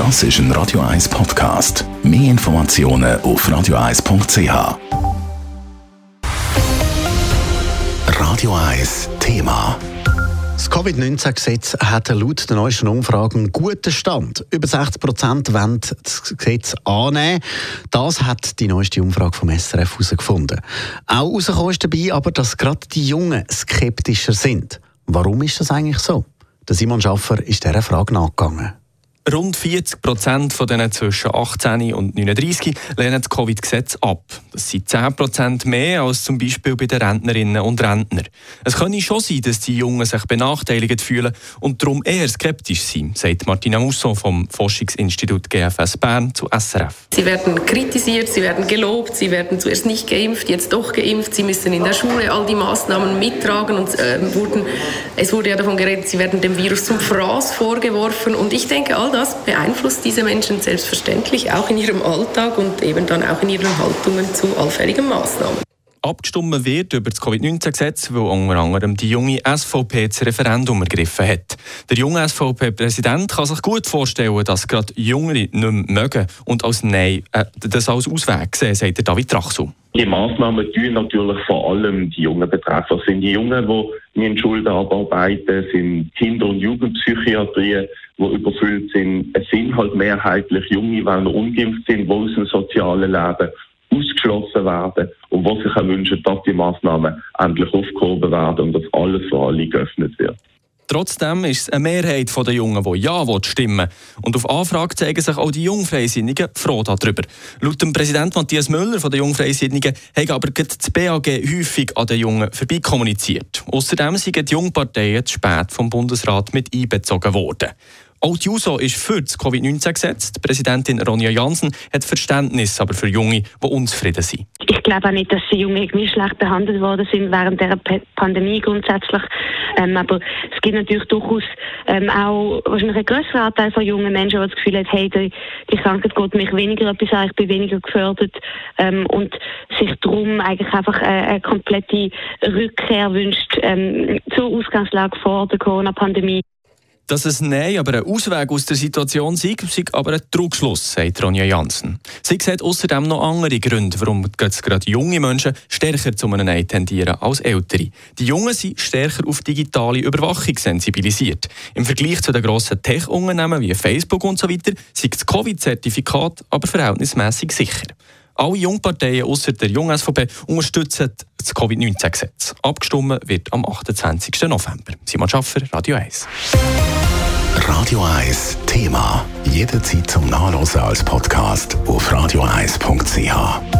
Das ist ein Radio 1 Podcast. Mehr Informationen auf radio1.ch. Radio 1 Thema. Das Covid-19-Gesetz hat laut der neuesten Umfragen einen guten Stand. Über 60 Prozent wollen das Gesetz annehmen. Das hat die neueste Umfrage vom SRF herausgefunden. Auch herausgekommen ist dabei aber, dass gerade die Jungen skeptischer sind. Warum ist das eigentlich so? Simon Schaffer ist dieser Frage nachgegangen. Rund 40 Prozent von denen zwischen 18 und 39 lehnen das Covid-Gesetz ab. Das sind 10 Prozent mehr als zum Beispiel bei den Rentnerinnen und Rentnern. Es könnte schon sein, dass die Jungen sich benachteiligt fühlen und darum eher skeptisch sind, sagt Martina Musso vom Forschungsinstitut GFS Bern zu SRF. Sie werden kritisiert, sie werden gelobt, sie werden zuerst nicht geimpft, jetzt doch geimpft, sie müssen in der Schule all die Maßnahmen mittragen und äh, wurden, es wurde ja davon geredet, sie werden dem Virus zum Fraß vorgeworfen und ich denke, all das beeinflusst diese Menschen selbstverständlich auch in ihrem Alltag und eben dann auch in ihren Haltungen zu allfälligen Maßnahmen. Abgestimmt wird über das Covid-19-Gesetz, weil unter anderem die junge SVP das Referendum ergriffen hat. Der junge SVP-Präsident kann sich gut vorstellen, dass gerade Jüngere nicht mehr mögen und als Nein äh, das als Ausweg sehen, sagt David Trachsum. Die Massnahmen tun natürlich vor allem die Jungen betreffen. Das sind die Jungen, die in Schulden abarbeiten, sind Kinder- und Jugendpsychiatrien, die überfüllt sind. Es sind halt mehrheitlich Junge, die ungeimpft sind, die aus dem sozialen Leben ausgeschlossen werden und was sich wünschen, dass die Massnahmen endlich aufgehoben werden und dass alles für alle geöffnet wird. Trotzdem ist es eine Mehrheit der Jungen, die Ja stimmen Und auf Anfrage zeigen sich auch die Jungfreisinnigen froh darüber. Laut dem Präsident Matthias Müller von den Jungfreisinnigen haben aber das BAG häufig an den Jungen vorbeikommuniziert. Außerdem sind die Jungparteien zu spät vom Bundesrat mit einbezogen worden. Auch die JUSO ist für das Covid-19-Gesetz. Präsidentin Ronja Jansen hat Verständnis aber für Junge, die unzufrieden sind. Ich glaube auch nicht, dass die Junge irgendwie schlecht behandelt worden sind während der Pandemie grundsätzlich. Ähm, aber es gibt natürlich durchaus ähm, auch wahrscheinlich einen größeren Anteil von jungen Menschen, die das Gefühl haben, hey, die, die Krankheit geht mich weniger etwas an, ich bin weniger gefördert ähm, und sich darum eigentlich einfach eine, eine komplette Rückkehr wünscht ähm, zur Ausgangslage vor der Corona-Pandemie. Dass es Nein aber ein Ausweg aus der Situation sei, sei aber ein Trugschluss, sagt Ronja Jansen. Sie sieht außerdem noch andere Gründe, warum gerade junge Menschen stärker zu einem Nein tendieren als ältere. Die Jungen sind stärker auf digitale Überwachung sensibilisiert. Im Vergleich zu den grossen Tech-Unternehmen wie Facebook und so weiter sei das Covid-Zertifikat aber verhältnismäßig sicher. Alle Jungparteien außer der Jung SVP unterstützen das Covid-19-Gesetz. Abgestimmt wird am 28. November. Simon Schaffer, Radio 1. Radio 1 Thema. Jederzeit zum Nachlesen als Podcast auf radio1.ch.